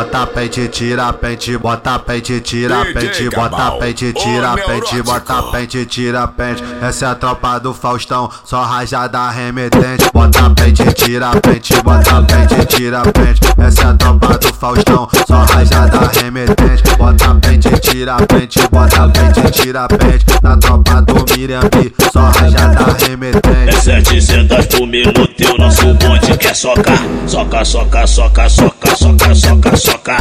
bota pente, tira pente, bota pente, tira pente, bota pente, tira pente, bota pente, tira pente. Essa é a tropa do Faustão, só rajada remetente. Bota pente, tira pente, bota pente, tira pente. Essa é a tropa do Faustão, só rajada remetente. Bota pente, tira pente, bota pente, tira pente. Na tropa do Miriam só rajada remetente. É 700 por minuto e o nosso bonde quer socar. Soca, soca, soca, soca, soca, soca, soca.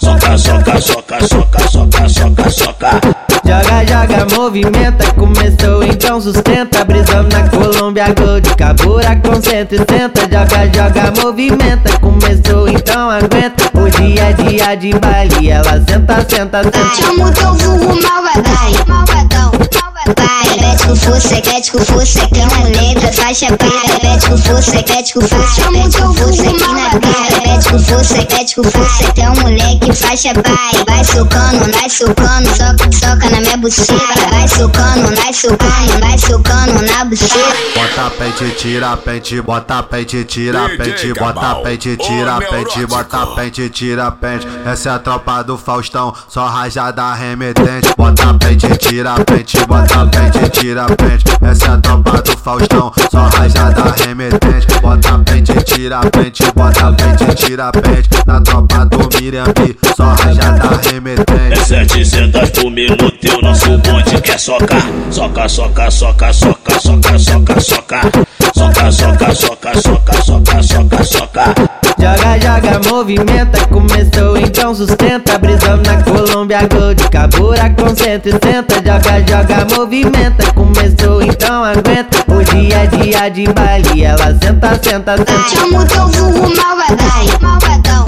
Soca, soca, soca, soca, soca, soca, soca. Joga, joga, movimenta, começou então sustenta. Brisando na Colômbia Gold, cabura com 160 Joga, joga, movimenta, começou então aguenta. O dia a dia de baile, ela senta, senta, senta. Chama o teu vulgo malvadão, malvadão, Com força, com força, que é uma letra, faixa repete com força, com força, chama o teu força aqui na cara, com força, com força, que é um moleque, faixa pai, vai socando, vai socando, soca, soca na minha buceta, vai socando, vai socando, vai socando na buceta. Bota pente, tira pente, bota pente, tira pente, bota pente, tira pente, bota pente, tira pente. Essa é a tropa do Faustão, só rajada remetente. Bota pente, tira pente, bota pente, tira pente. Essa é a tropa do Faustão, só rajada remetente. Bota pente, tira pente, bota pente, tira pente. Na tropa do Miriam só rajada É remetente. 700 por minuto e o nosso bonde quer socar. Soca, soca, soca, soca, soca, soca, soca. Soca, soca, soca, soca, soca, soca, soca. Joga, joga, movimenta, começou então sustenta Brisando na Colômbia Gold, cabura com 160 Joga, joga, movimenta, começou então aguenta O dia de baile, ela senta, senta, senta. Chama o teu vulgo malvadão, malvadão,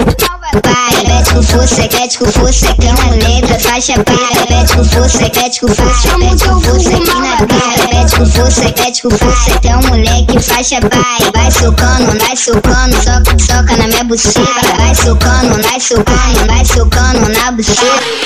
Vai, repete com força, repete com força, que é uma letra, faixa preta, repete com força, repete com força, o teu vulgo aqui na cara, repete com força, repete com força, que é um moleque, faixa pai, vai socando, vai socando, soca, soca na minha buceta, vai socando, vai socando, vai socando na buceta.